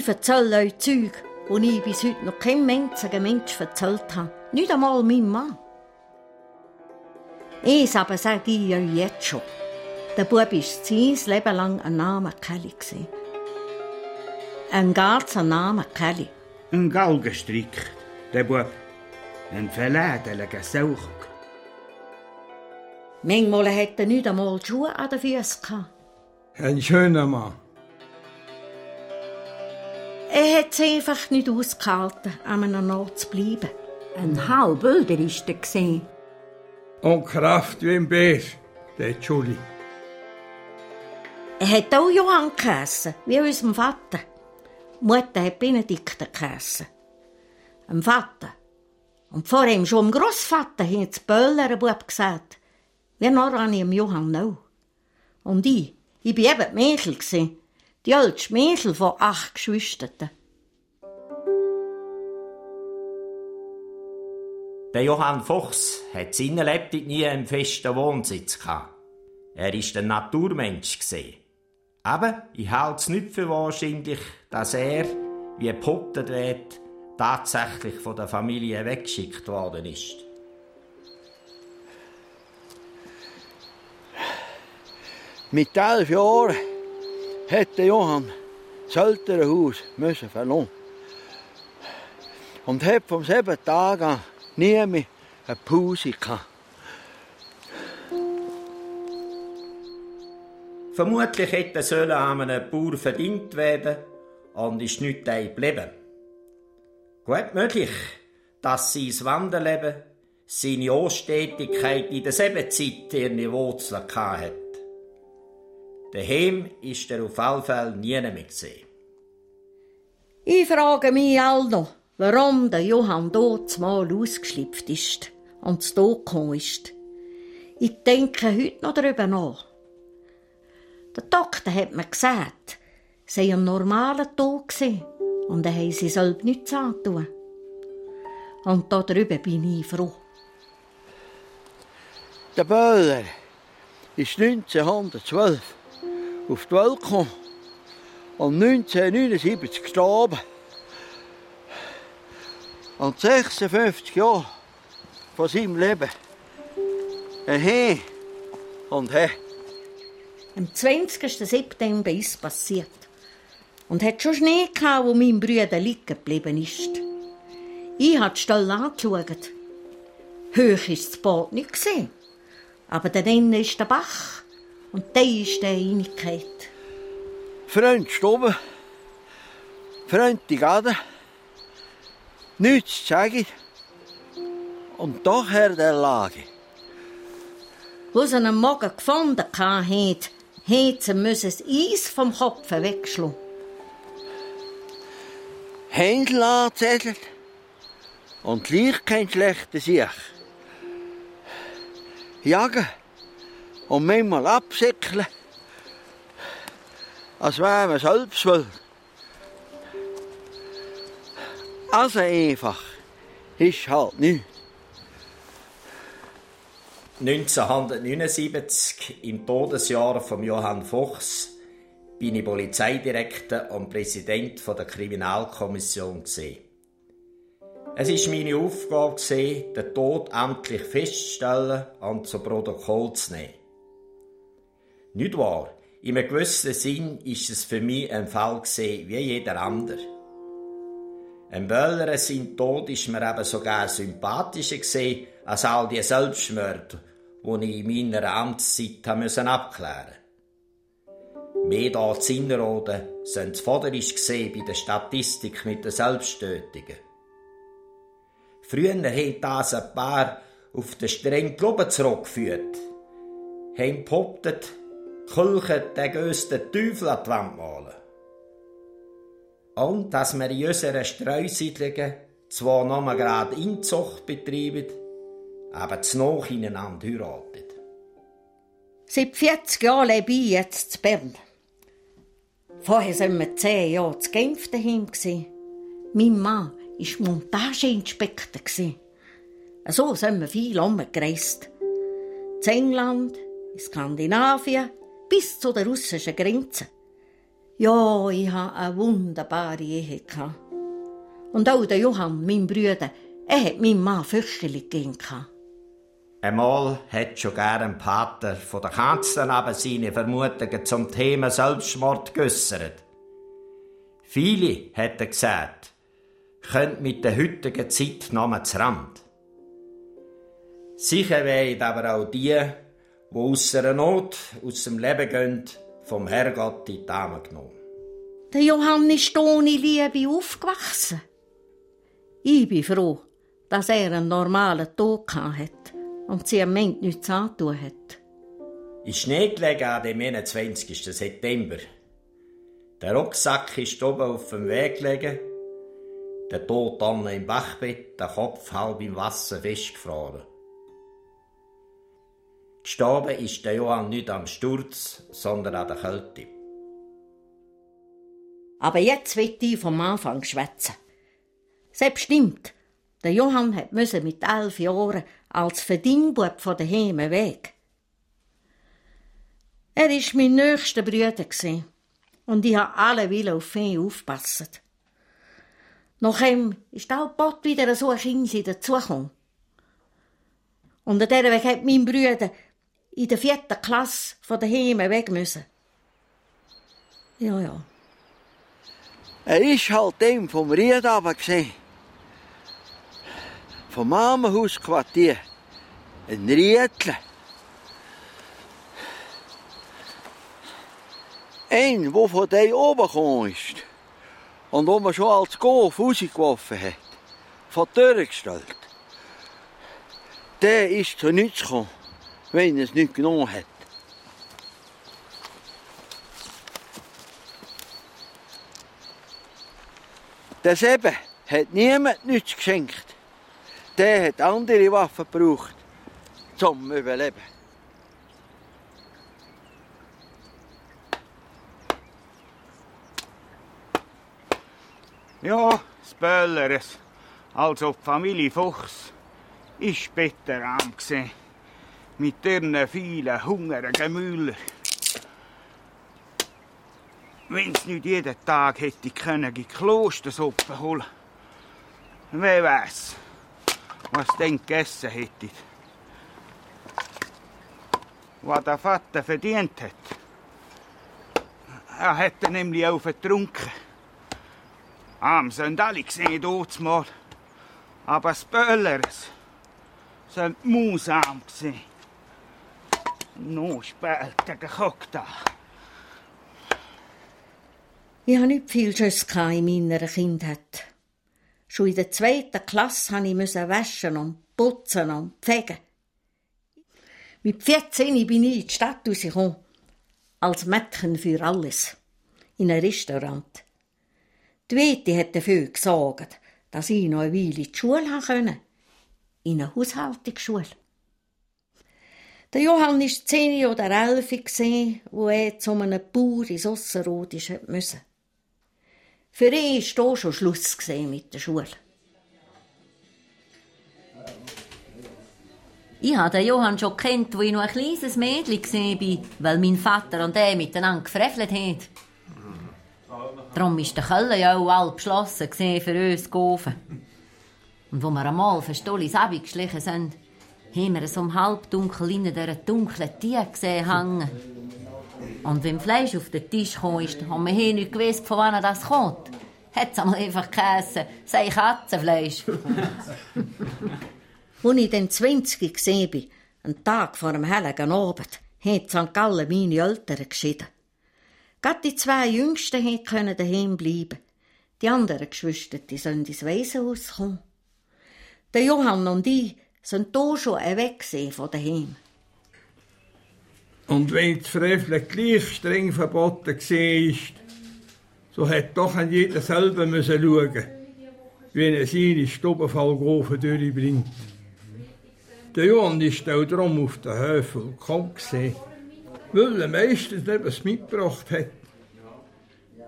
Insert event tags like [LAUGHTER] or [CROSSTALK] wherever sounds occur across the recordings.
Ich erzähle euch Zeug, die ich bis heute noch keinem einzigen Mensch erzählt habe. Nicht einmal meinem Mann. Eins aber sage ich euch jetzt schon. Der Bub war sein Leben lang ein Name Kelly. Ein ganzer Name Kelly. Ein Galgenstrick, der Bub. Ein verlädeliger Sauch. Manchmal hatte er nicht einmal Schuhe an den Füßen. Ein schöner Mann. Er hat es einfach nicht ausgehalten, an einem Ort zu bleiben. Ein Halbölder war er. gewesen. Und Kraft wie im Bees, der Juli. Er hat auch Johann geheissen, wie unserem Vater. Die Mutter hat Benedikte geheissen. Ein Vater. Und vor ihm schon dem Grossvater hat es Böller Bub gesagt. Wie noch an ihm Johann auch. Und ich, ich war eben die Mädel, gewesen, die älteste Mädel von acht Geschwistern. Der Johann Fuchs hat seine Lebtung nie einen festen Wohnsitz gehabt. Er ist ein Naturmensch gesehen. Aber ich halte es nicht für wahrscheinlich, dass er, wie behauptet wird, tatsächlich von der Familie weggeschickt worden ist. Mit elf Jahren hätte Johann das Elternhaus müssen verlassen. Und hat vom selben Tag an nie mehr eine Pause gehabt. Vermutlich hätte sollen an einem Bauer verdient werden und ist nicht geblieben. Gut möglich, dass sein Wanderleben, seine Anstetigkeit in derselben Zeit ihre Wurzeln hatte. Daheim ist er auf alle Fälle nie mehr gesehen. Ich frage mich all noch, warum der Johann dort mal ausgeschlüpft ist und zu gekommen ist. Ich denke heute noch darüber nach. Der Doktor hat mir gesagt, es sei ein normaler Tod gewesen und er habe sie selbst nichts antun. Und darüber bin ich froh. Der Böller ist 1912 auf die Welt gekommen und 1979 gestorben. Und 56 Jahre von seinem Leben. Ein He und He. Am 20. September ist es passiert. Und hat schon Schnee gehabt, wo mein Bruder liegen geblieben ist. Ich habe die Stelle angeschaut. Hoch ist das Bad nicht gesehen. Aber dann ist der Bach. Und da ist der Einigkeit. Freund stoben, Freund die Garde, nichts zu sagen. Und doch Herr der Lage. Wo sie einen Morgen gefunden haben, hätten sie das Eis vom Kopf wegschlagen. Händel angezettelt und gleich kein schlechter Sieg. Jagen und manchmal absäckeln, als wäre man selbst will. Also einfach ist halt nicht. 1979, im Todesjahr von Johann Fuchs, bin ich Polizeidirektor und Präsident der Kriminalkommission. Es war meine Aufgabe, den Tod amtlich festzustellen und zu Protokoll zu nehmen. Nicht wahr? In einem gewissen Sinn ist es für mich ein Fall wie jeder andere. Ein Böller sein Tod ist mir eben sogar sympathischer gesehen als all die Selbstmörder, die ich in meiner Amtszeit abklären musste. Mehr da zu Innerrhoden sind zuvorderst gesehen bei der Statistik mit den Selbsttötungen. Früher haben das ein paar auf den strengen Glauben zurückgeführt, haben behauptet, Kirche den grössten Teufel an die Wand malen. Und dass wir in unseren Streusiedlungen zwar noch mal gerade Inzucht betreiben, aber zu noch ineinander heiraten. Seit 40 Jahren lebe ich jetzt in Bern. Vorher waren wir 10 Jahre zu Genf daheim. Mein Mann war Montageinspektor. So sind wir viel umgereist. In England, in Skandinavien, bis zu der russischen Grenze. Ja, ich hatte eine wunderbare Ehe. Und auch der Johann, mein Bruder, er hat meinem Mann fürchterlich gegeben. Einmal hat schon gern ein Pater von der Kanzler aber seine Vermutungen zum Thema Selbstmord geäussert. Viele, hat er gesagt, können mit der heutigen Zeit noch zu Rand. Sicher wären aber auch die, die aus einer Not aus dem Leben gehen, vom Herrgott in die Arme genommen. Der Johann ist ohne Liebe aufgewachsen. Ich bin froh, dass er einen normalen Tod hat und sie am Ende nichts angetan hat. In Schnee gelegen an dem 21. September. Der Rucksack ist oben auf dem Weg gelegen, der Tod dann im Bachbett, der Kopf halb im Wasser festgefroren. Gestorben ist der Johann nicht am Sturz, sondern an der Kälte. Aber jetzt wird ich vom Anfang schwätzen. Selbst stimmt, der Johann hat mit elf Jahren als Verdingbub von daheim weg. Er war mein nächster Bruder und ich habe alle Willen auf ihn aufpassen. Nachdem ist auch bald wieder so ein Kind dazugekommen. Und an dieser Weg hat mein Bruder in der vierten Klasse von daheim weg müssen. Ja, ja. Er ist halt dem vom Ried gesehen vom Mamenhausquartier. Ein Riedle. Ein, der von dir oben gekommen ist und wo man schon als Golf rausgeworfen hat, von der Tür gestellt. Der ist zu nichts gekommen, er es nicht genommen hat. Niemand nichts geschenkt der hat andere Waffen gebraucht, zum Überleben. Ja, das Bölleres, also die Familie Fuchs, ist betterarm gesehen. Mit ihren vielen hungrigen Müller. Wenn sie nicht jeden Tag hätte können, die Klostersuppe holen. Wer weiß was den gegessen hättet. Was der Vater verdient hat. Er hätte nämlich auch vertrunken. Arm sind alle gesehen mal. Aber das Böllers sind musarm gesehen. Noch später gekocht da. Ich habe nicht viel Schuss in meiner Kindheit. Schon in der zweiten Klasse musste ich waschen und putzen und pflegen. Mit 14 bin ich in die Stadt rausgekommen. Als Mädchen für alles. In einem Restaurant. Die Wete hat dafür gesorgt, dass ich noch eine Weile in die Schule konnte. In einer Haushaltungsschule. Der Johann war zehn oder elf, wo er zu einem Bauer ins Ossenrodisch musste. Für ihn war hier schon Schluss mit der Schule. Ich habe den Johann schon kennt, wo ich noch ein kleines Mädchen war, weil mein Vater und er miteinander gefrevelt haben. Darum war der Keller ja auch halb geschlossen für uns zu Und wo wir einmal für Stollis geschlichen sind, haben wir so um halbdunkel in dieser dunklen Tier gesehen hängen. Und wenn Fleisch auf den Tisch kam, haben wir hier nicht gewusst, von wann das kommt. Hat es einmal einfach geheissen, sei Katzenfleisch. [LAUGHS] Als ich dann 20 gesehen bin, einen Tag vor dem hellen Abend, hat St. Gallen meine Eltern geschieden. Gerade die zwei Jüngsten können daheim bleiben. Die anderen Geschwister, die sollen ins Waisenhaus kommen. Der Johann und ich sind hier schon weg von daheim. Und wenn das Freveln gleich streng verboten war, so hat doch an jeder selber müssen schauen, wie er seine Stubenfallgrofen durchbringt. Der Johann ist auch drum auf den Höfen gekommen weil er meistens etwas mitgebracht hat.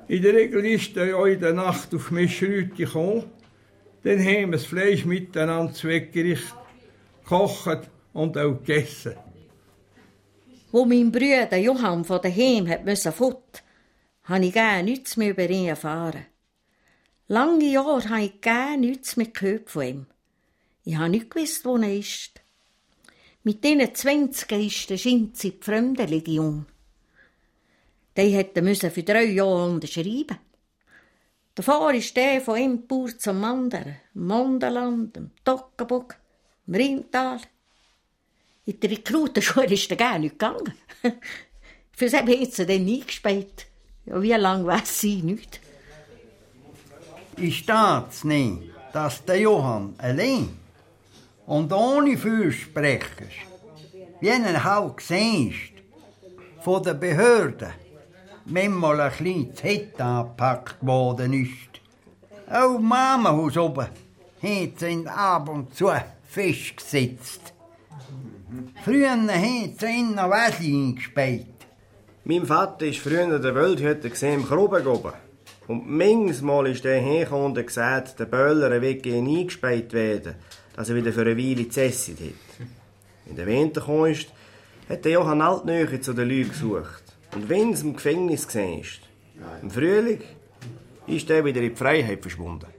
In der Regel ist er ja in der Nacht auf Mischrüte gekommen, dann haben wir das Fleisch miteinander weggerichtet, gekocht und auch gegessen wo mein Bruder Johann von daheim hat müssen fort, habe ich gar nichts mehr über ihn erfahren. Lange Jahre habe ich gar nichts mehr gehört von ihm. Ich habe nicht gewusst, wo er ist. Mit diesen 20 ist der Schinz in die Fremdenlegion. Die hätte für drei Jahre unterschreiben. Davor ist der von Bauer zum anderen, im Mondenland, im Toggenburg, im Rheintal. In der Rekrutenschule ist er gar nicht gegangen. [LAUGHS] Für sie haben sie dann eingespäht. Ja, wie lange weiß sie nicht. Ich steht's nicht, dass der Johann allein und ohne Fürsprecher, wie er halt siehst, von den Behörden, manchmal ein zu Hit angepackt worden ist. Auch im Mamenhaus oben hat sie ab und zu festgesetzt. Früher hat sie ihn noch Wäsche eingespäht. Mein Vater war früher der Wildhüter im Gruben oben. Und manchmal ist er hergekommen und gesagt, der Böller wird eingespäht werden, dass er wieder für eine Weile zesset hat. In der Winter gekommen ist, hat der Johann Altnöche zu den Leuten gesucht. Und wenn es im Gefängnis ist, im Frühling, ist er wieder in die Freiheit verschwunden.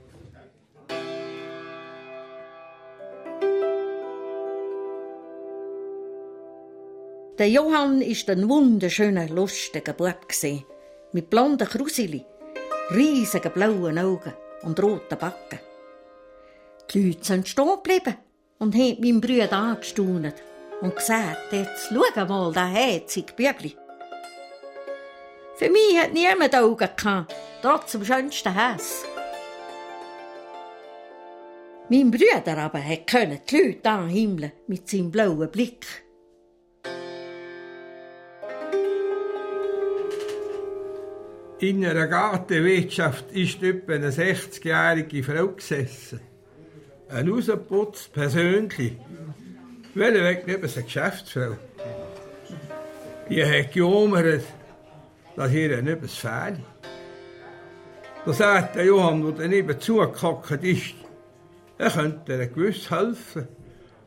Der Johann ist ein wunderschöner, lustiger Bub mit blonden Krusili, riesigen blauen Augen und roten Backen. Die Leute sind stehen geblieben und haben meinen Bruder angestaunt und gesagt, jetzt schau mal, da herzige Bübli. Für mich hat niemand Augen gehabt, trotz dem schönsten Hass. Mein Bruder aber konnte die Leute anhimmeln mit seinem blauen Blick. In einer Gartenwirtschaft ist etwa eine 60-jährige Frau gesessen. Ein rausgeputzt, persönlich. Welche weg neben eine Geschäftsfrau. Die hat gejammert, dass ihr nicht etwas fehle. Da sagt der Johann, der daneben zugehockt ist, er könnte ihr gewiss helfen.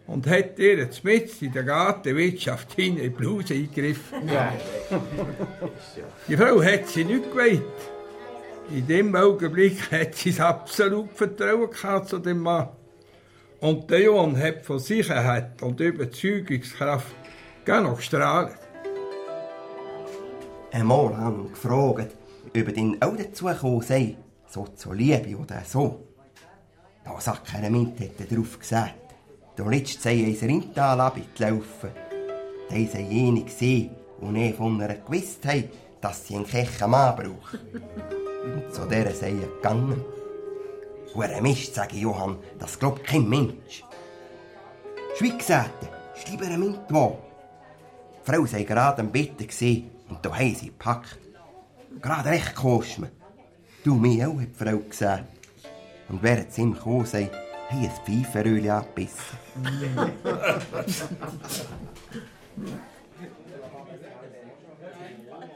Und hat ihr jetzt mit in der Gartenwirtschaft hin in die Bluse eingegriffen. Ja. Die Frau hat sie nicht geweiht. In dem Augenblick hat sie das absolut Vertrauen gehabt zu dem Mann. Und der Johann hat von Sicherheit und Überzeugungskraft gar noch gestrahlt einmal an gefragt, ob ihn auch dazu gekommen sei, so zur Liebe oder so. Da sagt keiner Mint, hat er drauf gesagt. Da letzte sei er ins Rintal abgelaufen. Da sei jene gesehen, und er von ihr gewusst hat, dass sie einen kechen Mann braucht. Und zu der sei er gegangen. Hure Mist, sage Johann, das glaubt kein Mensch. Schweig, sagt er, ist lieber ein Mint wo. Die Frau sei gerade am Bett gesehen und da haben sie gepackt. Gerade recht kostet Du, mir auch, hat die Frau gesagt. Und während sie gekommen sind, haben ein Pfeifenröhrchen abgebissen.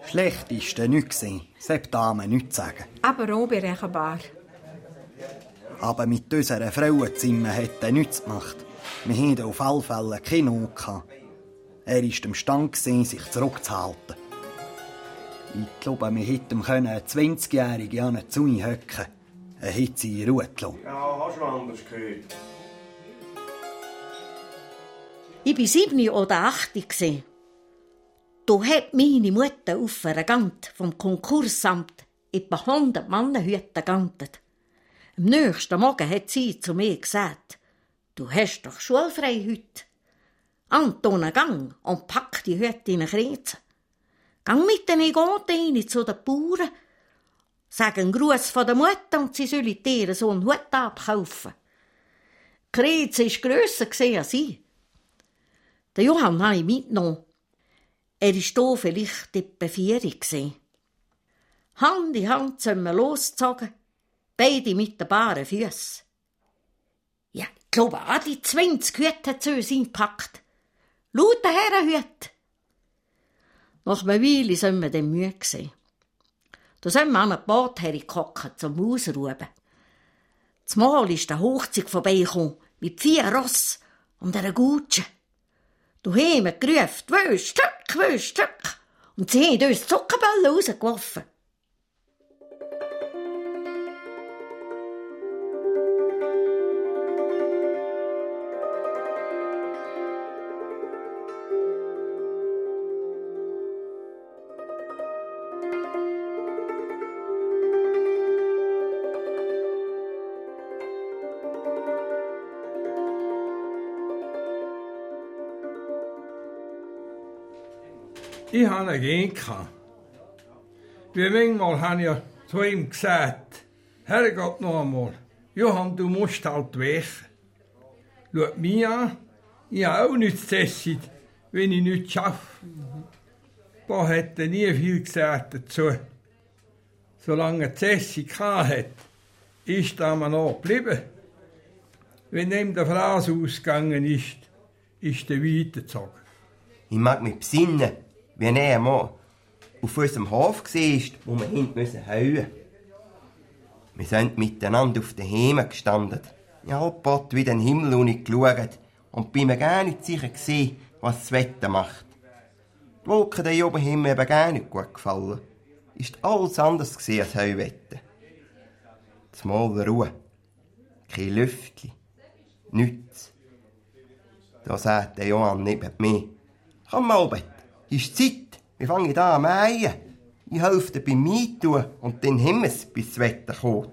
Schlecht ist er nicht gesehen, selbst Dame nicht sagen. Aber unberechenbar. Aber mit unserer Frauenzimmer hat er nichts gemacht. Wir hatten auf alle Fälle keine Not. Er war imstande, sich zurückzuhalten. Ich glaube, wir hätten eine 20-Jährige an zu ihm hocken. Hätte sie in Ruhe gelassen. Ja, hast du anders gehört? Ich war sieben oder acht. Da hat meine Mutter auf einer Gant vom Konkursamt etwa 100 Mannenhüte gegantet. Am nächsten Morgen hat sie zu mir gesagt, du hast doch schulfrei heute. Anton, gang und pack die Hüte in eine Kreuze. Gang mit den Egoten zu den Bauern. Sag einen Gruß von der Mutter und sie sollen dir so einen Hut abkaufen. Kreuz war grösser als ich. Der Johann habe ich mitgenommen. Er war hier vielleicht etwa vier. Hand in Hand sind wir losgezogen, beide mit den baren Füßen. Ja, ich glaube, auch die 20 Hüte hat zu uns eingepackt. Laute Herrenhüte. Nach einer Weile sind wir dann müde gewesen. Da sind wir an einem Bad hergekommen zum Ausruhen. Zumal ist der Hochzeit vorbeigekommen, mit vier Ross und einer Gutsche. Du haben gerufen, «Wösch, Stück, Wösch, Stück!» Und sie haben uns Zuckerbälle rausgeworfen. Ich habe ihn gern Wie manchmal habe ich zu ihm gesagt, Herrgott noch einmal, Johann, du musst halt weichen. Schau mich an, ich habe auch nichts zu essen, wenn ich nichts schaffe. Da hat er nie viel gesagt dazu. Solange er zu essen hat, ist er mir noch geblieben. Wenn ihm der Fras ausgegangen ist, ist er weitergezogen. Ich mag mich besinnen, wie er einmal auf unserem Hof war, wo wir hinten müssen heuen Wir sind miteinander auf den Himmel gestanden. Ich habe Gott wie den Himmel geschaut und bin mir gar nicht sicher gewesen, was das Wetter macht. Die Wolken der oben haben gar nicht gut gefallen. Ist alles anders gewesen als Heuwetter. Zumal Ruhe. Kein Lüftchen. Nichts. Da sagt der Johann neben mir. Komm mal, Albert, ist Zeit. Wir fangen da an mähen. Ich helfe dir beim Eintun und dann haben wir es, bis das Wetter kommt.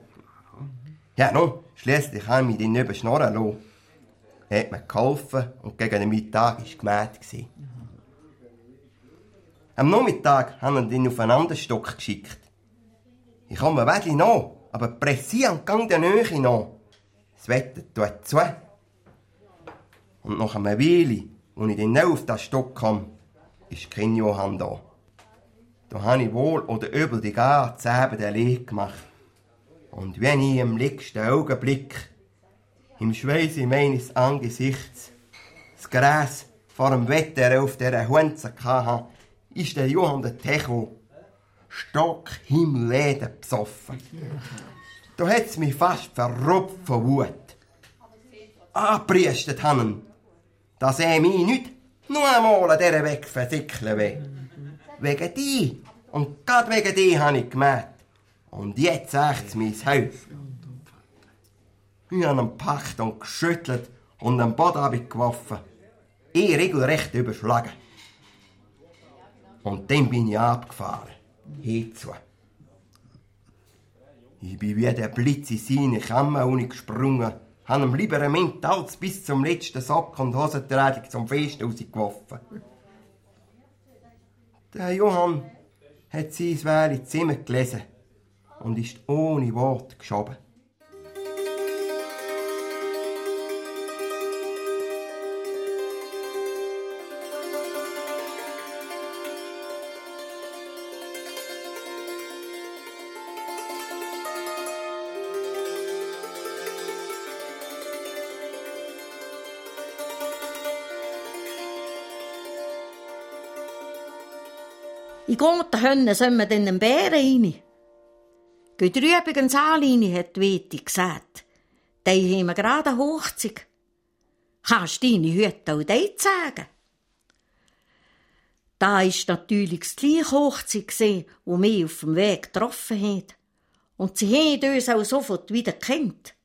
Ja, nun, schliesslich haben wir ihn nicht schnorren lassen. Er hat mir geholfen und gegen den Mittag war gemäht. Am Nachmittag haben wir ihn auf einen anderen Stock geschickt. Ich komme wirklich nach, aber pressieren gang der Nähe nach. Das Wetter tut zu. Und nach einer Weile, als ich dann auf den Stock kam, ist kein Johann da. Da habe ich wohl oder übel die ganze Abend allein gemacht. Und wenn ich im letzten Augenblick im Schweiße meines Angesichts das Gras vor dem Wetter auf dieser Hunze hatte, ist der Johann der Techo stockhimmleden besoffen. Da hat's mich fast verrupft von Wut. Angepriestet haben dass er mich nicht nur einmal an dieser Weg versickeln will. Wegen die und gerade wegen die habe ich gemerkt. Und jetzt ächt's mein Haus. Ich habe ihn gepackt und geschüttelt und am Boden habe ich geworfen. Ich regelrecht überschlagen. Und dann bin ich abgefahren. Hinzu. Ich bin wie der Blitz in seine Kammer gesprungen haben ihm lieber ein Mint als bis zum letzten Sack und Hosenträger zum Fest rausgeworfen. Der Johann hat sein schwere Zimmer gelesen und ist ohne Wort geschoben. In Goten Hönne sind wir dann den Bären rein. Geht Saal rein, hat die Weti gesagt. Die haben wir gerade eine Hochzeit. Kannst du deine Hüte auch dort sagen? Da war natürlich das gleiche Hochzeit, die wir auf dem Weg getroffen haben. Und sie haben uns auch sofort wieder gekannt.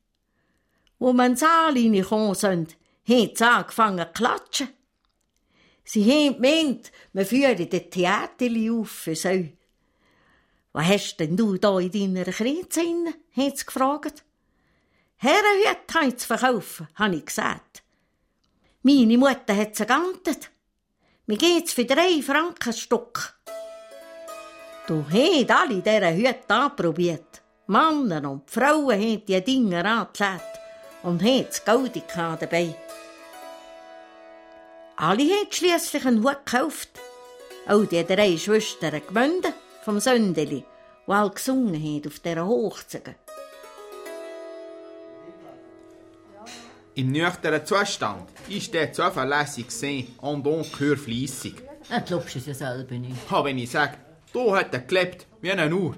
Wo wir ins Saal reingekommen sind, haben sie angefangen zu klatschen. Sie haben gemeint, wir führen den Theater auf für sie. Was hast denn du da in deiner Krise inne? hat sie gefragt. Herrenhüte haben zu verkaufen, habe ich gesagt. Meine Mutter hat sie gegantet. Mir geht's für drei Franken Stück. Du hast alle diese Hüte anprobiert. Männer und Frauen haben die Dinge angelegt und haben das Geld dabei. Alle haben schliesslich einen Hut gekauft. Auch die drei Schwestern Gmünden vom Söndeli, die alle gesungen haben auf dieser Hochzeit. Im nüchternen Zustand ist der zuverlässig gesehen und ungeheuer fleissig. Du glaubst es ja selber nicht. Ha, wenn ich sage, da hat er gelebt wie eine Uhr.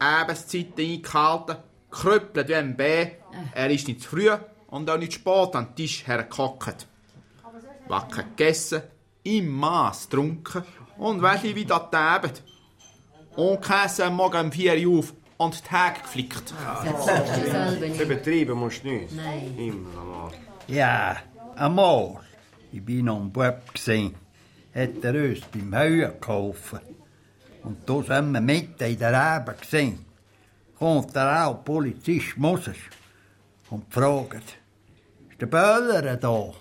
Abenszeiten eingehalten, krüppelt wie ein Bär. Er ist nicht zu früh und auch nicht spät an den Tisch hergehockt wacker gegessen, im Maß getrunken und welche wieder getäbt. Und Käse morgen um 4 Uhr auf und die Tage geflickt. Übertrieben musst du nicht. Nein. Immer einmal. Ja, einmal. Ich bin noch ein Bub gesehen. Hat er uns beim Heuen geholfen. Und da sind wir mitten in der Rebe gesehen. Kommt der auch Polizist Moses und fragt, ist der Böller da?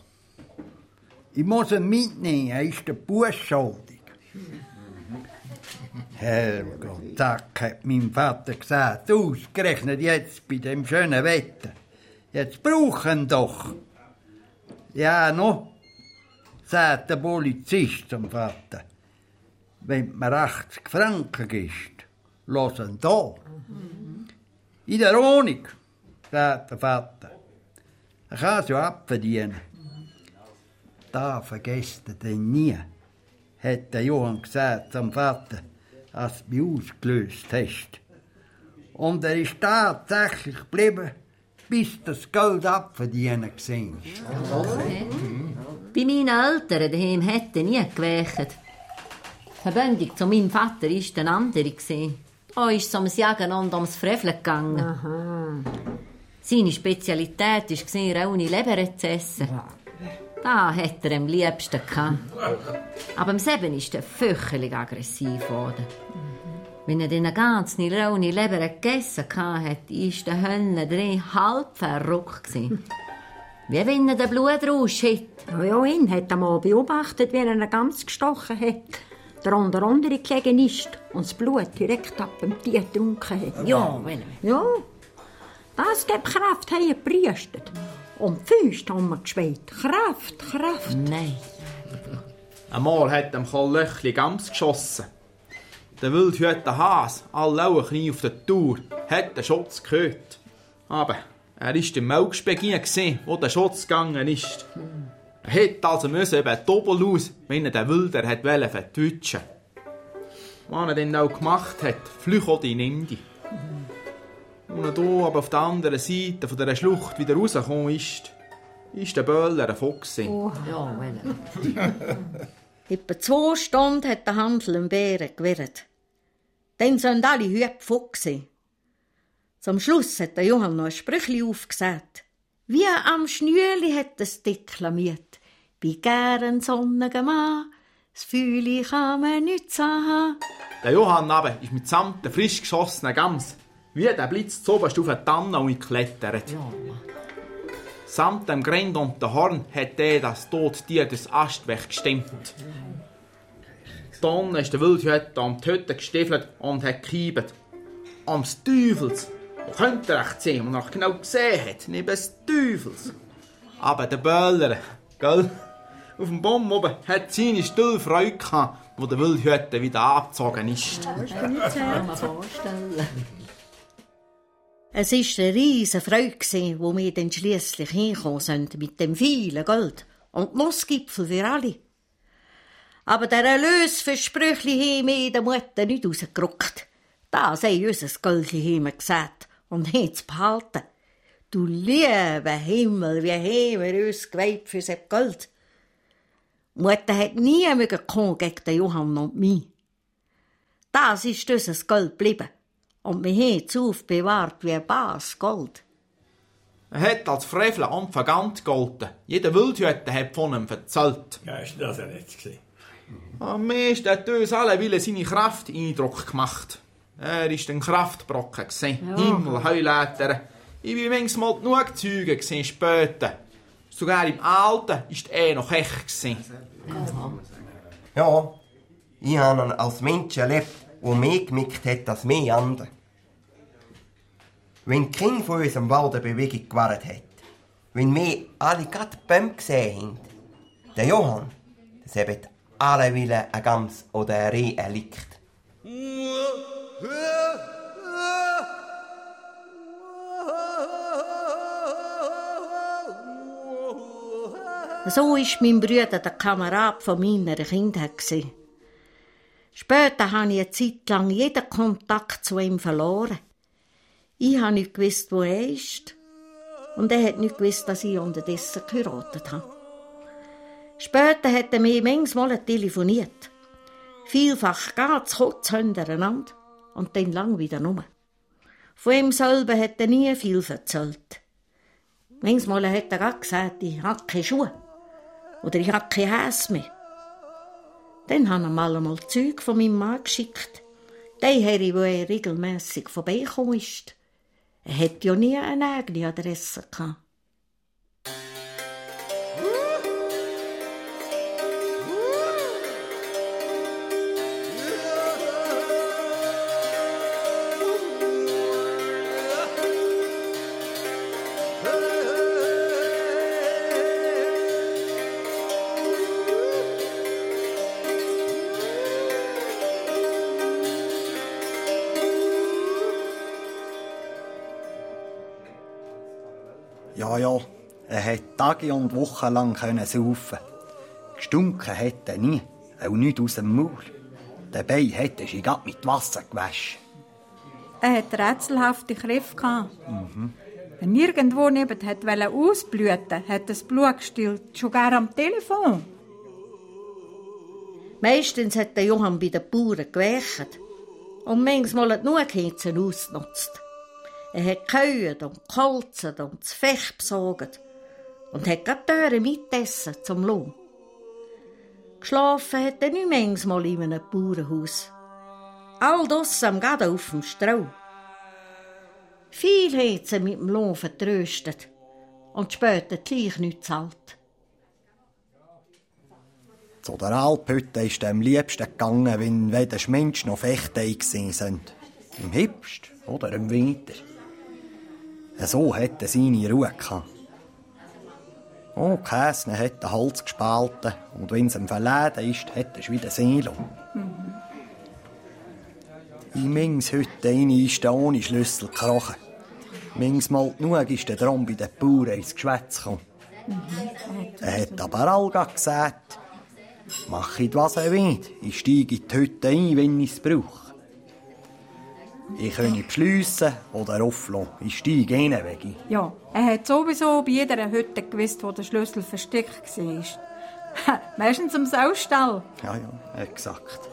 Ich muss ihn mitnehmen, er ist der schuldig. [LAUGHS] Herrgott, Zack, hat mein Vater gesagt, ausgerechnet jetzt bei dem schönen Wetter. Jetzt brauchen doch. Ja, no, sagt der Polizist zum Vater. Wenn mir 80 Franken gibst, lass ihn da. In der Wohnung, sagt der Vater. Er kann es ja abverdienen. Da vergesst er denn nie, hat der Johann gesagt zum Vater, als du mich ausgelöst hast. Und er ist tatsächlich geblieben, bis das Geld abverdienen gesehen. Bei meinen Eltern daheim hätte nie gewächert. Die Verbindung zu meinem Vater war eine andere. gewesen. Da ist es ums Jagen und ums Freveln gegangen. Seine Spezialität war raune Leber zu essen. Da hat er am liebsten gehabt. Aber im Seben ist er fürchterlich aggressiv geworden. Wenn er den ganzen raune Leber gegessen hatte, ist der Hölle drin halb verrückt gewesen. [LAUGHS] Wie wenn er den Blutrausch hätte. Ja, ihn hat er mal beobachtet, wie er ihn ganz gestochen hat. Der unter andere gelegen ist und das Blut direkt ab dem Tier getrunken hat. Ja, wenn Ja, das gibt Kraft, haben gepriestet. Und die Füße haben wir geschweit. Kraft, Kraft. Nein. Einmal hat dem Karl Löchli Gams geschossen. Der wildhüte Has, alle Knie auf der Tour, hat den Schutz gehört. Aber er war im Melkspegin, wo der Schutz gegangen ist. Er hätte also müssen eben doppelt aus, wenn er den Wilder hat wollen verdeutschen. Was er dann auch gemacht hat, flüch auch in Indi. Und er hier aber auf der anderen Seite von dieser Schlucht wieder rausgekommen ist, ist der Böller ein Fuchs. gewesen. Ja, wenn [LAUGHS] Etwa zwei Stunden hat der Hansel im Bären gewirrt. Dann sind alle Hüte Fuchs. Zum Schluss hat der Johann noch ein Sprüchli aufgesagt. Wie am Schnüeli hat es deklamiert. Bei gern sonnigen Mann, das Fühle kann man nicht sagen. Der Johann aber ist mitsamt der frisch geschossenen Gams wie der Blitz zoberst auf eine Tanne und geklettert. Samt dem Grind und dem Horn hat er das tote Tier durchs Astwerk gestimmt. Dann ist der Wildhütte am Hütte gestiefelt und hat gekiebet. Ams Teufels! Wo könnte er echt sehen, wo er genau gesehen hat? Neben des Teufels! Aber der Böller, gell? Auf dem Baum oben hat seine Stuhl Freude gehabt, wo der Wildhütte wieder abgezogen ist. Kann man vorstellen. Es war eine riesige Freude, wo wir dann schliesslich hingekommen sind mit dem vielen Geld und Nussgipfel für alle. Aber der Erlös für Sprüchli haben wir der Mutter nicht rausgerückt. Das haben unser haben gesagt und haben es behalten. Du lieber Himmel, wie haben wir uns geweiht für das Geld. Die Mutter hat nie mögen gegen den Johann und mich. Das ist unser Geld geblieben. Und wir haben es aufbewahrt wie ein Bas Gold. Er hat als Frevler und Vergant gegolten. Jeder Wildhütte hat von ihm erzählt. Ja, ist das ja nicht gewesen. Am meisten hat uns alle Wille seine Kraft Eindruck gemacht. Er war ein Kraftbrocken. gewesen. Himmel, Heuleiter. Ich bin manchmal genug Zeugen gesehen später. Sogar im Alten ist er noch echt. Ja, ich habe ihn als Mensch erlebt, der mehr gemickt hat als mehr andere. Wenn die Kinder von uns am Wald eine Bewegung gewahrt hat, wenn wir alle gerade die gesehen haben, der Johann, das haben alle Willen ein Gams oder ein Reh erlickt. So ist mein Bruder der Kamerad von meiner Kindheit. Später habe ich eine Zeit lang jeden Kontakt zu ihm verloren. Ich habe nicht gewusst, wo er ist. Und er hat nicht gewusst, dass ich unterdessen geheiratet habe. Später hat er mir manchmal telefoniert. Vielfach ganz kurz hintereinander und dann lang wieder rum. Von ihm selber hat er nie viel erzählt. Manchmal hat er gesagt, ich habe keine Schuhe. Oder ich habe kein Häs mehr. Dann habe ich mal einmal Zeug von meinem Mann geschickt. Den Herr, wo er regelmässig vorbeigekommen ist. Er hat ja nie eine eigene Adresse gehabt. Ja, ja, er hat Tage und Wochen lang können saufen. Gestunken hat er nie, auch nicht aus dem Maul. Dabei hat er sich mit Wasser gewaschen. Er hat rätselhafte Kräfte gehabt. Mhm. Wenn irgendwo neben hat wollte ausblüten, hat das Blut gestillt, schon gar am Telefon. Meistens hat der Johann bei den Bauern gewächert und manchmal hat nur Kätzen ausgenutzt. Er hat geheult und geholzen und das Fech besorgt und hat gerade Töre mitessen zum Lohn. Geschlafen hat er nicht manchmal in einem Bauernhaus. All das am Gaden auf dem Stroh. Viel hat sie mit dem Lohn vertröstet und später gleich nicht zahlt. Zu der Alphütte ist am liebsten gegangen, wenn weder Mensch noch Fechter gesehen sind. Im Herbst oder im Winter. So er seine Ruhe gehabt. Oh, Käsne hat den Hals gespalten und wenn es ihm verladen ist, hat er wieder Seele. In Mings Hütte ist er ohne Schlüssel gekrochen. Manchmal genug ist er drum bei den Bauern ins Geschwätz gekommen. Er hat aber all gesagt, Machet, was er will. Ich steige in die Hütte ein, wenn ich es brauche. Ich kann beschliessen oder auflassen. Ich steige einen Weg ein. Ja, er hat sowieso bei jeder Hütte gewusst, wo der Schlüssel versteckt war. [LAUGHS] Meistens im Saustall. Ja, ja, gesagt.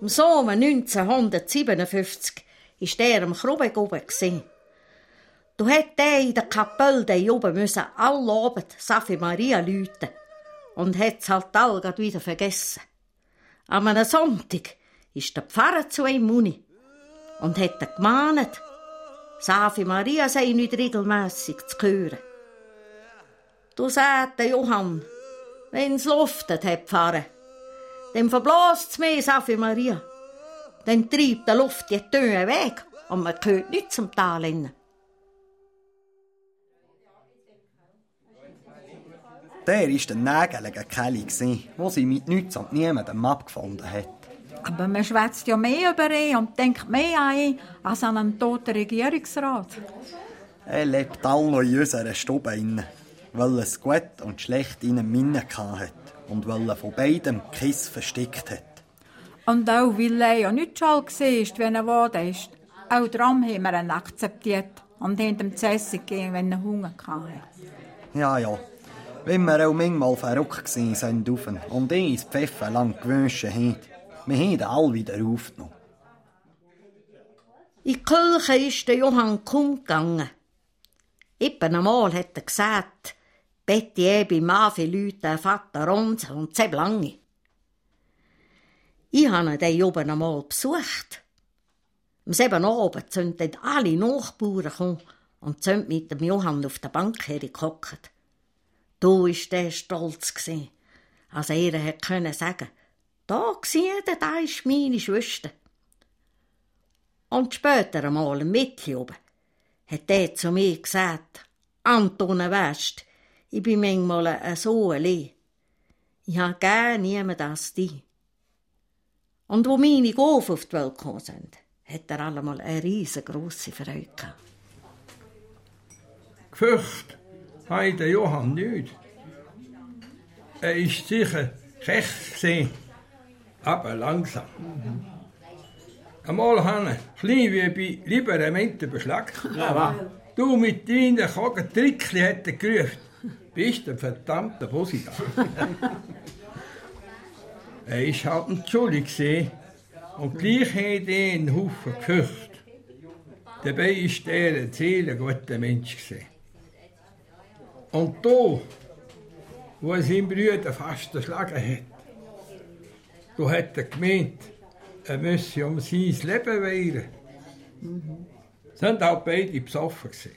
Im Sommer 1957 war der am Krubeg oben. Du hätt der in der Kapelle da oben müssen alle Abend Safi Maria läuten und hat's halt all grad wieder vergessen. Am einem Sonntag ist der Pfarrer zu ihm Muni und hat er gemahnt, Safi Maria sei nicht regelmässig zu hören. Du sagst, Johann, wenn's luftet, hat Pfarrer, dann verblasst's mehr Safi Maria. Dann treibt der Luft die Töne weg und man hört nicht zum Tal hin. Der war der nägelige Kelly, wo sie mit nichts und niemandem abgefunden hat. Aber man schwätzt ja mehr über ihn und denkt mehr an ihn als an einen toten Regierungsrat. Er lebt all noch in unserer Stube inne, weil er es gut und schlecht in einem Minne hat und weil er von beidem Kiss versteckt hat. Und auch weil er ja nicht schall war, wenn er geworden ist. Auch darum haben wir ihn akzeptiert und haben ihm zu essen gegeben, wenn er Hunger hatte. Ja, ja. Wenn wir auch manchmal verrückt sind auf ihn und ihn ins Pfeffer lang gewünscht haben, wir haben ihn alle wieder aufgenommen. In die Kirche ist der Johann kaum gegangen. Eben einmal hat er gesagt, Betty eben Mann für Leute, Vater Ronze und sehr lange. Ich habe ihn oben einmal besucht. Am selben Abend sind dann alle Nachbarn gekommen und sind mit dem Johann auf der Bank hergehockt. Da war der stolz, als er hat können sagen da seht da ist meine Schwester. Und später einmal im oben hat er zu mir gesagt, Anton, weisst, ich bin manchmal so allein. Ich habe gern niemand als dich. Und wo meine Gofen auf die Welt gekommen sind, hat er allemal eine riesengroße Freude gehabt. Gefürcht hat der Johann nicht. Er ist sicher recht gesehen, aber langsam. Einmal habe ich klein wie bei Liberamenten beschlagt. Ja, du mit deinen Kogen Trickli hätte gerufen. Bist ein verdammter Bosida. [LAUGHS] er ist halt ein Schuldig gesehen und gleich hat er einen Haufen gefürchtet. Dabei ist er ein sehr guter Mensch gesehen. Und da, wo er seinen Brüder fast erschlagen hat, hat er gemeint, er müsse um sein Leben wehren. Mhm. Sind auch beide besoffen gewesen.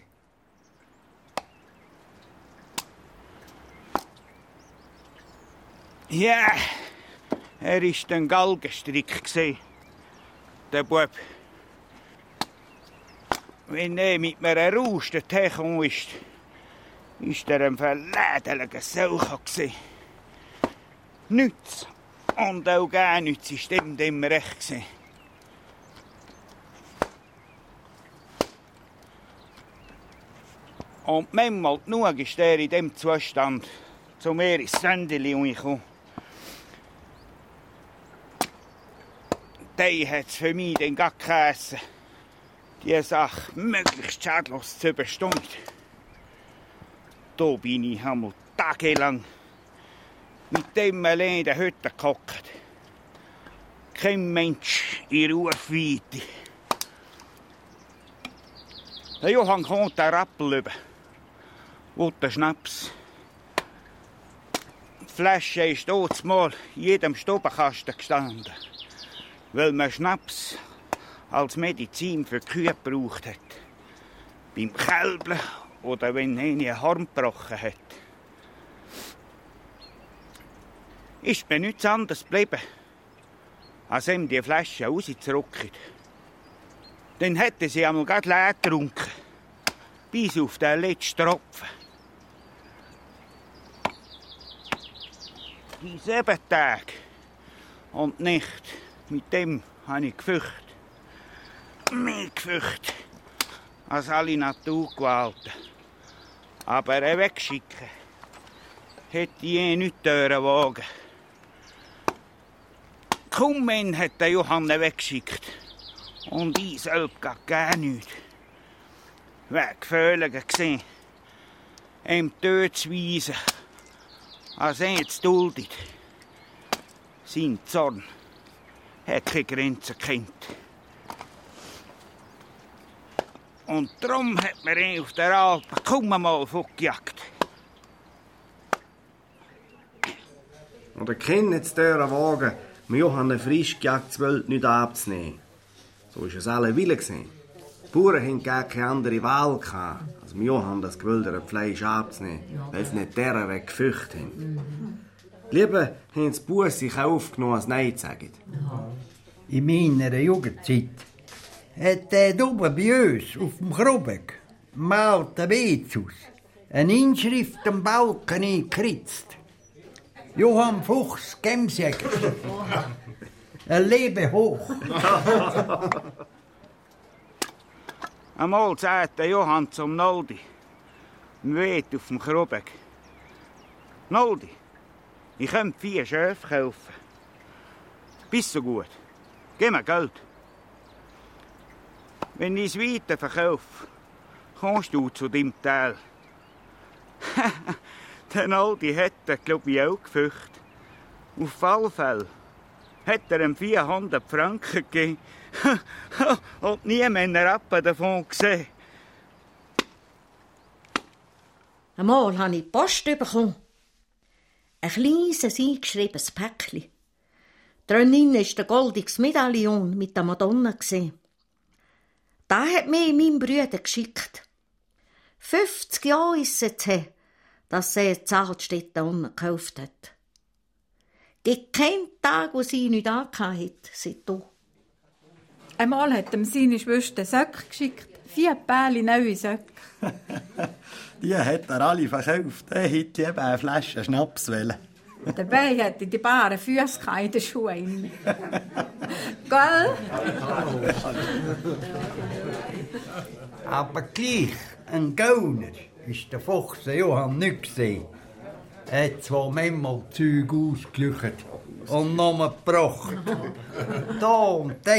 Ja, er war ein Galgenstrick, der Bub. Wenn er mit mir raus dorthin ist, ist er ein verlädeliger Saucher. Nichts und auch gar nichts ist ihm immer recht. Gewesen. Und manchmal genug ist er in dem Zustand zu mir ins Sändeli gekommen. Der hat es für mich dann gar geheissen, die Sache möglichst schadlos zu überstehen. Da bin ich einmal tagelang mit dem allein in der Hütte gehockt. Kein Mensch in Rufweite. Der Johann kommt den Rappel über. Wollte Schnaps. Die Flasche ist dort mal in jedem Stubenkasten gestanden, weil man Schnaps als Medizin für Kühe gebraucht hat. Beim Kälblen oder wenn eine Horn gebrochen hat. Ist mir nichts anderes geblieben, als ihm die Flasche rauszurücken. Dann hätte sie einmal gerade leer getrunken, bis auf den letzten Tropfen. Die sieben Tage und nicht mit dem habe ich gefürchtet. Mehr gefürchtet als alle Naturgewalten. Aber er wegschicken hätte ich eh nicht wagen Kaum einen hat der Johann weggeschickt. Und ich selbst gar nicht. Wäre gefährlicher gewesen, ihm dort zu weisen, als er jetzt duldet. Sein Zorn hat keine Grenzen gekannt. Und darum hat man ihn auf der Alpen kaum einmal fortgejagt. Oder können jetzt dieser Wagen, dem Johann frisch gejagtes Wild nicht abzunehmen? So war es alle Wille. Die Bauern hatten gar keine andere Wahl, gehabt, als dem Johann das gewilderte Fleisch abzunehmen, weil sie nicht deren Weg gefürchtet haben. Lieber haben sie Buß sich aufgenommen, als Nein zu sagen. In meiner Jugendzeit hat der oben bei uns auf dem Krubbeck, im alten Wirtshaus, eine Inschrift am Balken eingekritzt. Johann Fuchs, Gemsjäger. Er lebe hoch. Einmal sagte Johann zum Noldi, im Wet auf dem Krubbeck. Noldi, ich könnte vier Schöfe kaufen. Bist so gut. Gib mir Geld. Wenn ich es weiter verkaufe, kommst du zu dem Teil. [LAUGHS] der Noldi hätte, glaub ich, auch gefürchtet. Auf alle Fälle hat er ihm 400 Franken gegeben [LAUGHS] und niemand einen Rappen davon gesehen. Einmal habe ich Post bekommen. Ein kleines, eingeschriebenes Päckchen. Drinnen war der goldiges Medaillon mit der Madonna. Da hat mir mein Bruder geschickt. 50 Jahre ist es her, dass sie in Zahlstätte unten gekauft hat. Gibt keinen Tag, wo sie nicht angehabt hat, seit du. Einmal hat ihm seine Schwester Söcke geschickt. Vier Päle neue Söcke. [LAUGHS] Die hat er alle verkauft. Er hätte eben eine Flasche Schnaps wollen. [LAUGHS] Dabei hatte die bare Füße in den Schuhen. Gell? Aber gleich, ein Gauner ist der Fuchs Johann nicht gesehen. Er hat zwar manchmal Zeug ausgelöchert und nochmal gebracht. da und da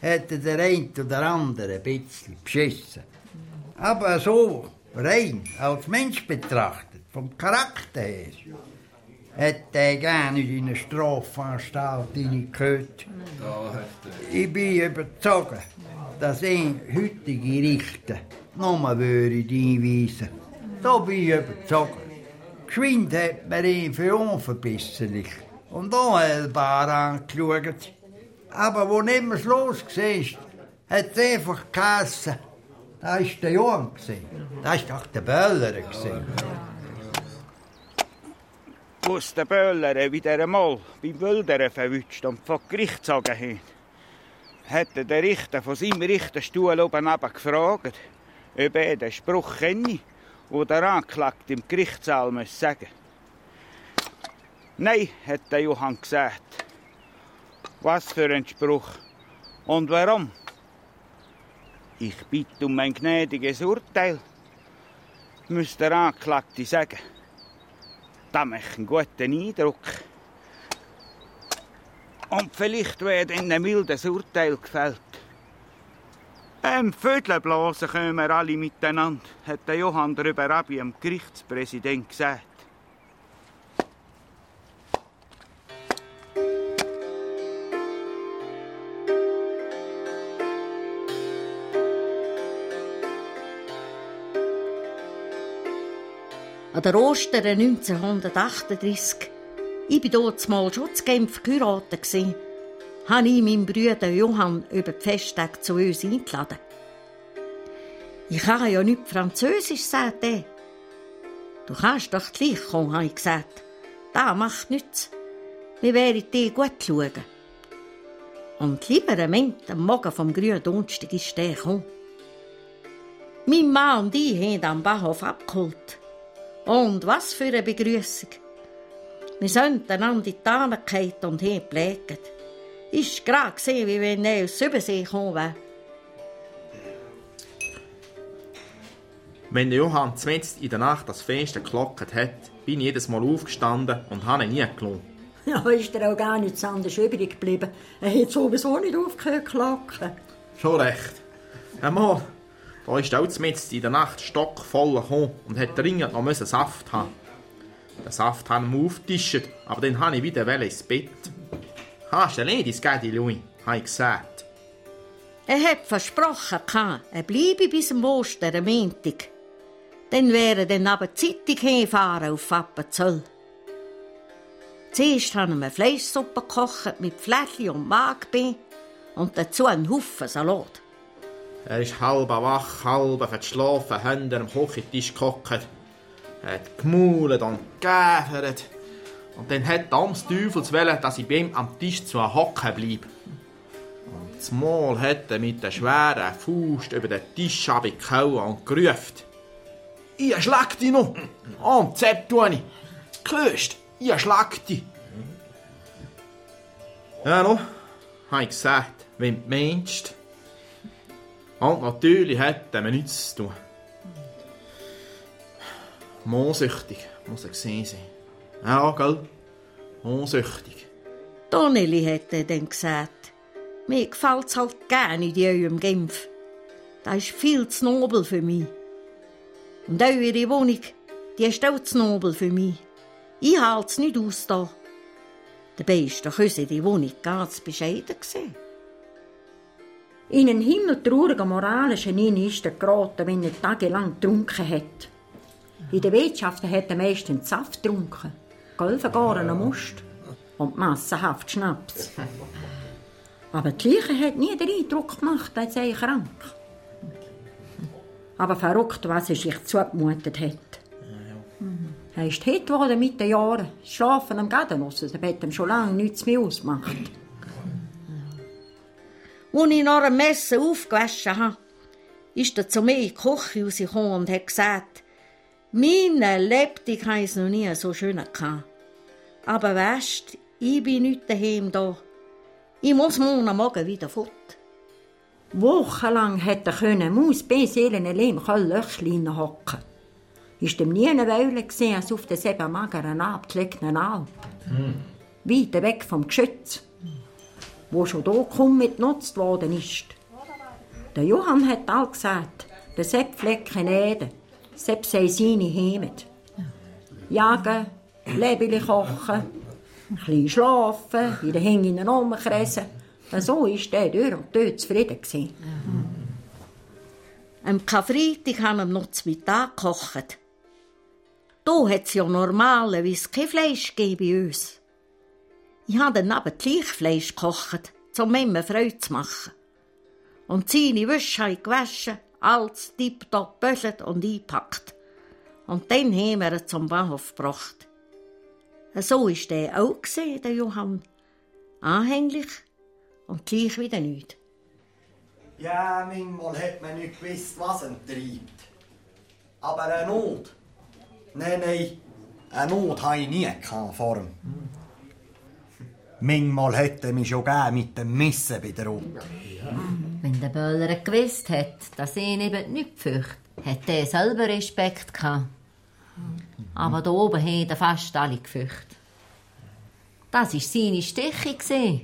hätte der eine oder andere ein bisschen beschissen. Aber so rein als Mensch betrachtet, vom Charakter her, hätte er gerne nicht in eine Strafanstalt hineingehört. Ich bin überzeugt, dass ein heutige Richter nochmal würde einweisen. Da bin ich überzeugt. Geschwind hat man ihn für unverbesserlich und unheilbar angeschaut. Aber wo nicht mehr los war, hat es einfach geheissen, da war der Johann. Da war doch der Böller. Als der Böller wieder einmal beim Wildern verwünscht und vor Gericht gezogen hat, hätte der Richter von seinem Richterstuhl oben gefragt, ob er den Spruch kenne, den der Anklagte im Gerichtssaal muss sagen Nein, hat der Johann gesagt. Was für ein Spruch. Und warum? Ich bitte um ein gnädiges Urteil. müsste der Anklagte sagen. Das macht einen guten Eindruck. Und vielleicht wird in ein mildes Urteil gefällt. Ein Vödelblasen können wir alle miteinander, hat der Johann der Überrabi dem Gerichtspräsident gesagt. An der Ostern 1938, ich war dort schon zu Genf geheiratet, habe ich meinen Bruder Johann über die Festtage zu uns eingeladen. Ich kann ja nicht Französisch, sagt er. Du kannst doch gleich kommen, habe ich gesagt. Das macht nichts. Wir werden dir gut schauen. Und lieber Moment am Morgen vom grünen Donnerstag ist der gekommen. Mein Mann und ich haben am Bahnhof abgeholt. Und was für eine Begrüßung. Wir sind einander in die gefallen und haben gepflegt. Ich war gerade gesehen, wie wenn er aus Übersee gekommen wäre. Wenn der Johann zumindest in der Nacht das Fenster geklockt hat, bin ich jedes Mal aufgestanden und habe ihn nie gelassen. Ja, ist dir auch gar nichts anderes übrig geblieben. Er hat sowieso nicht aufgehört zu klacken. Schon recht. Einmal, da ist auch zumindest in der Nacht stockvoll gekommen und hat dringend noch müssen Saft haben. Den Saft haben wir aufgetischt, aber dann habe ich wieder ins Bett. Hast du erledigt, Gedi Louis, habe ich gesagt. Er hat versprochen, er bleibe bis zum Ostern am Montag. Dann wäre dann aber Zeitung hinfahren auf Appenzell. Zuerst haben wir Fleischsuppe gekocht mit Fläschchen und Magbein und dazu einen Haufen Salat. Er ist halb wach, halb verschlafen, Hände am Küchentisch gehockt. Er hat gemault und gegäfert. Und dann hat ums Teufels wollen, dass ich bei ihm am Tisch zu hocken bleibe. Und zumal hat er mit der schweren Faust über den Tisch abgehauen und gerufen. Ich schlag dich noch! Und Zepp tue ich! Gehörst, ich schlag dich! Ja, no, habe ich gesagt, wenn du meinst. Und natürlich hat er mir nichts zu tun. Mohnsüchtig muss er gesehen sein. Ja, gell? Mohnsüchtig. Donnelly hat er dann gesagt, mir gefällt's halt gerne in eurem Genf. Das ist viel zu nobel für mich. Und eure Wohnung, die ist auch zu nobel für mich. Ich halte es nicht aus da. Dabei ist doch unsere Wohnung ganz bescheiden gewesen. In einen himmeltraurigen moralischen Inn ist er geraten, wenn er tagelang getrunken hat. In den Wirtschaften hat er meistens Saft getrunken, golfengaren Must und massenhaft Schnaps. Aber die Leiche hat nie den Eindruck gemacht, als sei krank. Aber verrückt, was er sich zugemutet hat. Er ist hit geworden mit den Jahren. Schlafen am Gadenus, das hat ihm schon lange nichts mehr ausgemacht. Als ich nach dem Messen aufgewaschen habe, ist er zu mir in die Küche rausgekommen und hat gesagt, meine Lebtung habe ich noch nie so schön gehabt. Aber weißt, ich bin nicht daheim da. Ich muss morgen Morgen wieder fort. Wochenlang hat er können Maus Seelen im Löchlein hocken. Ist ihm nie eine Weile gesehen als auf der sieben mageren abgelegten Alp. Mm. Weit weg vom Geschütz, wo schon hier kaum genutzt worden ist. Der Johann hat all gesagt, der Sepp Flecken Ede, Sepp sei seine Heimat. Jagen, Lebeli kochen, ein bisschen schlafen, in den Hängen rumkreisen. So war der durch und dort zufrieden. Am Karfreitag haben wir noch zu Mittag gekocht. Da hat es ja normalerweise kein Fleisch bei uns. Ich habe dann aber gleich Fleisch gekocht, um immer Freude zu machen. Und seine Wäsche habe ich gewaschen, alles tipptopp gebügelt und eingepackt. Und dann haben wir ihn zum Bahnhof gebracht. So war der auch, der Johann. Anhänglich und gleich wieder nichts. Ja, manchmal hat man nicht gewusst, was ihn treibt. Aber eine Not. Nein, nein, eine Not hatte ich nie vor ihm. Manchmal hätte er mich schon gern mit dem Messen bedroht. Wenn der Böller gewusst hat, dass ihn eben nicht fürchtet, hat er selber Respekt gehabt. Aber da oben haben fast alle gefürchtet. Das war seine Stiche.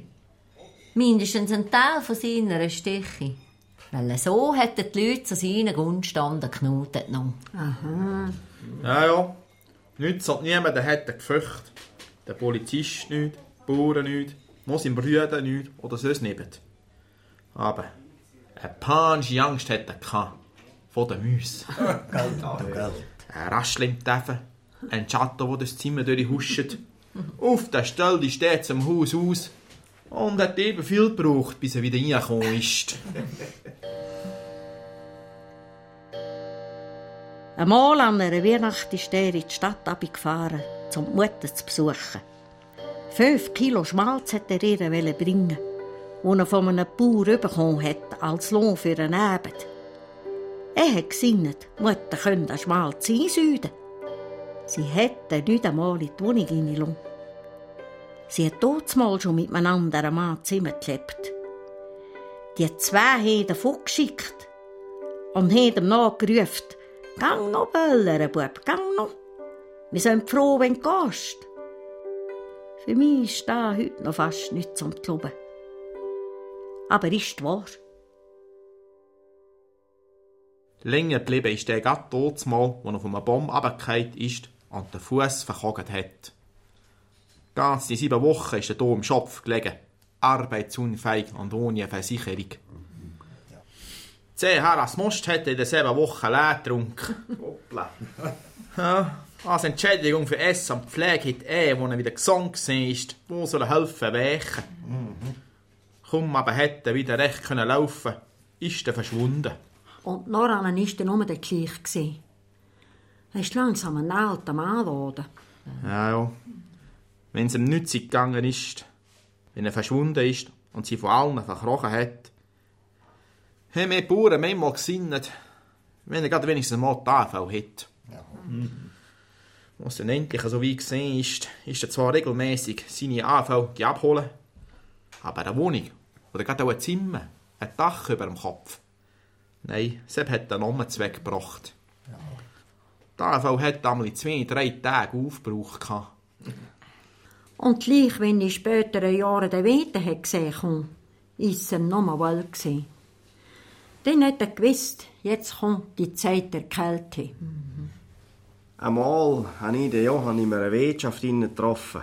Mindestens ein Teil von seiner Stiche. Weil so hätten die Leute zu seinen Gunsten geknotet noch. Aha. Ja, ja. Nichts hat niemand hätte gefürchtet. Der Polizist nicht, die Bauern nicht, noch sein Brüder nicht oder sonst nicht. Aber eine panische Angst hätte er gehabt. Von den Mäusen. Ein Raschel im Teffen, ein Schatten, der das Zimmer durchhuscht. Auf der Stelle steht zum Haus aus und hat eben viel gebraucht, bis er wieder reingekommen ist. Einmal an einer Weihnacht ist er in die Stadt abgefahren, um die Mutter zu besuchen. Fünf Kilo Schmalz wollte er ihr bringen, den er von einem Bauer bekommen hat, als Lohn für einen Abend. Er hat gesinnt, die Mutter könne den Schmalz einsüden. Sie hätte nicht einmal in die Wohnung hineingelassen. Sie hat dort schon mit einem anderen Mann zusammengelebt. Die zwei haben davon geschickt und haben ihm nachgerufen, Gang noch böllern, Bub, gang noch. Wir sind froh, wenn du gehst. Für mich ist das heute noch fast nicht zum Glauben. Aber ist wahr. Länger geblieben ist der gerade dort mal, wo er von einem Baum runtergefallen ist und den Fuß verkogelt hat. Ganz die sieben Wochen ist er hier im Schopf gelegen, arbeitsunfähig und ohne Versicherung. Zehn Harras Most hätte in sieben Wochen leer getrunken. Hoppla. Ja, als Entschädigung für Essen und Pflege hat er, wo er wieder gesund war, wo soll er helfen weichen. Kaum aber hätte er wieder recht können laufen, ist er verschwunden. Und Noran war dann nur der gleich. gewesen. Er ist langsam ein alter Mann geworden. Ja, ja. Wenn es ihm nützig gegangen ist, wenn er verschwunden ist und sie von allen verkrochen hat, haben wir Bauern manchmal gesinnt, wenn er gerade wenigstens mal die AV hat. Was dann endlich so wie gesehen ist, ist er zwar regelmäßig seine AV abholen, aber eine Wohnung oder gerade auch ein Zimmer, ein Dach über dem Kopf. Nein, Sepp hat den Namen weggebracht. Die AV hat in zwei, drei Tagen aufgebraucht. Und gleich, wenn ich in späteren Jahren den Wetter gesehen habe, ist es ihm noch wohl gewesen. Dann hat er gewusst, jetzt kommt die Zeit der Kälte. Einmal habe ich den Johann in einer Wirtschaft getroffen.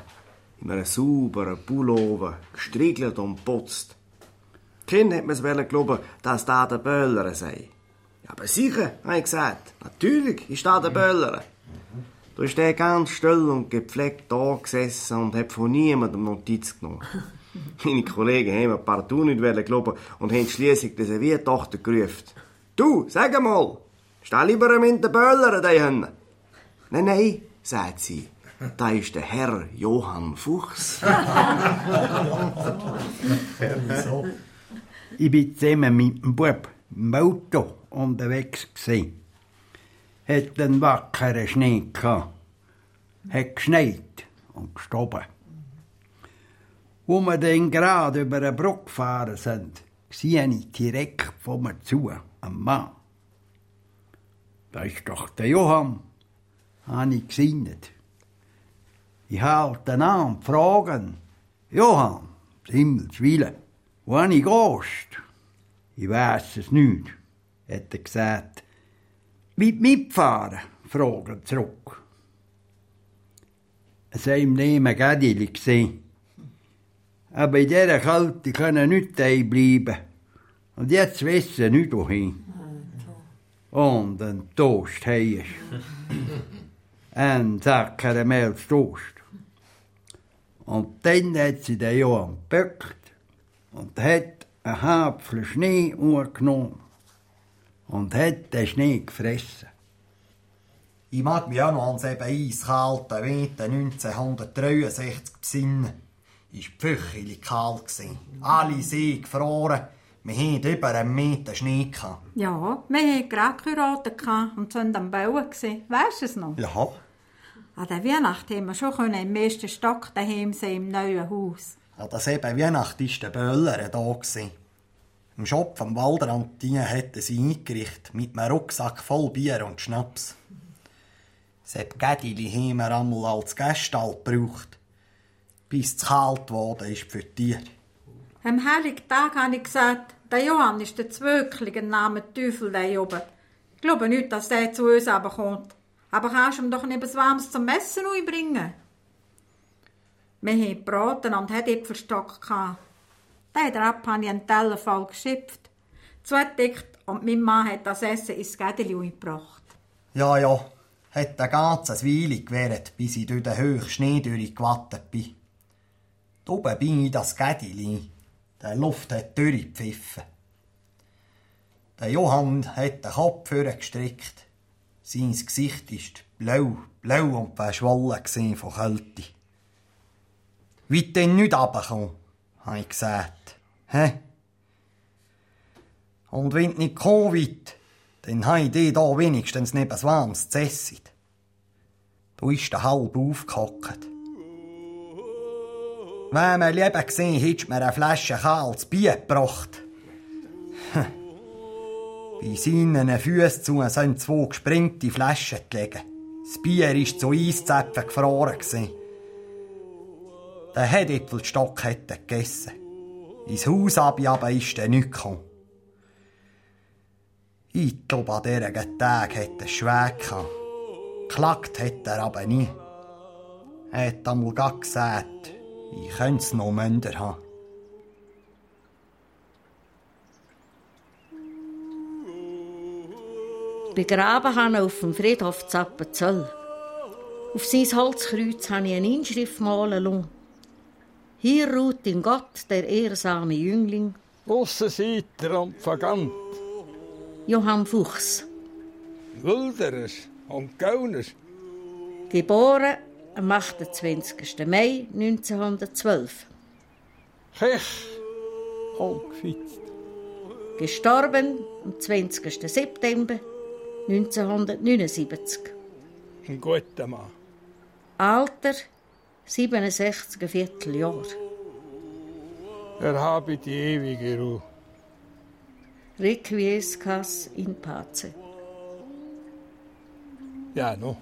In einem sauberen Pullover, gestriegelt und geputzt. Kind hat mir's wollen glauben, dass da der Böller sei. Ja, aber sicher, habe ich gesagt. Natürlich ist da der Böller. Da ist der ganz still und gepflegt da gesessen und hat von niemandem Notiz genommen. [LAUGHS] Meine Kollegen haben mir partout nicht glauben und haben schliesslich die Serviertochter gerufen. Du, sag mal, stell lieber mit den Böller da hin. Nein, nein, sagt sie. Da ist der Herr Johann Fuchs. [LAUGHS] [LAUGHS] Ich bin zusammen mit dem Bub im Auto unterwegs gewesen. Hat einen wackeren Schnee gehabt. Hat geschneit und gestoben. Wo wir dann gerade über eine Brücke gefahren sind, sehe ich direkt vor mir zu, einen Mann. Da ist doch der Johann, habe ich gesinnet. Ich halte ihn an und frage Johann, Himmels Willen, wo ich gehst? Ich weiß es nicht, hat er gesagt. Mit mitfahren? frage er zurück. Es sei ihm neben Gädeli gesehen. Aber in dieser Kälte können nicht bleiben. Und jetzt wissen nicht wohin. Und ein Toast hast [LAUGHS] Ein Sack Mehlstoast. Und dann hat sie den Johann gebückt und hat einen Hapfel Schnee angenommen und hat den Schnee gefressen. Ich mag mich auch noch an das eben eiskalten Winter 1963 besinnen. Es war pfüchelig kalt. Alle sind gefroren. Wir hatten über einen Meter Schnee. gehabt. Ja, wir hatten gerade geheiratet und sind am Bauen. Weisst du es noch? Ja. An der Weihnacht haben wir schon im ersten Stock daheim sein im neuen Haus. An das eben Weihnacht war der Böller da. gewesen. Im Shop am Waldrand hätten sie eingerichtet mit einem Rucksack voll Bier und Schnaps. Sepp Gädili haben wir einmal als Gästall gebraucht, bis es kalt geworden ist für die Tiere. Am heiligen Tag habe ich gesagt, der Johann ist der zwöcklige Name Teufel da oben. Ich glaube nicht, dass der zu uns kommt. Aber kannst du ihm doch nicht etwas Warmes zum Essen bringen? Wir haben gebraten und hatten Äpfelstock. Den Rapp habe ich einen Teller voll geschöpft, zugedeckt und mein Mann hat das Essen ins Gädeli gebracht. Ja, ja, hat eine ganze Weile gewährt, bis ich durch den hohen Schnee durchgewattert bin. Da oben bin ich das Gädeli. Der Luft hat durchgepfiffen. Der Johann hat den Kopf vorgestreckt. Sein Gesicht ist blau, blau und verschwollen von Kälte. Wie denn nicht runterkommen, habe ich gesagt. Hä? Und wenn du nicht kommen willst, dann habe ich da wenigstens neben das warmes zu essen. Du ist der halb aufgehockt. Wenn man lieber gesehen hättest mir eine Flasche kaltes Bier gebracht. Bei seinen Füßen zu sind zwei gesprengte Flaschen gelegen. Das Bier war zu Eiszäpfen gefroren. Der Hedäpfelstock hätte gegessen. Ins Haus aber ist er nicht gekommen. Ich glaube, an diesen Tag hätte er schwer gehabt. Geklagt hätte er aber nie. Er hat einmal gesagt, ich könnte es noch Münder haben. Begraben habe ich auf dem Friedhof Zappenzell. Auf sein Holzkreuz habe ich eine Inschrift malen lassen. Hier ruht in Gott der ehrsame Jüngling. Aussenseiter und Vagant. Johann Fuchs. Wilderes und Gauners. Geboren am 28. Mai 1912. Kech, aufgefitzt. Gestorben am 20. September 1979. Ein guter Mann. Alter 67 Vierteljahr. Er habe die ewige Ruhe. Requiescas in pace. Ja, no.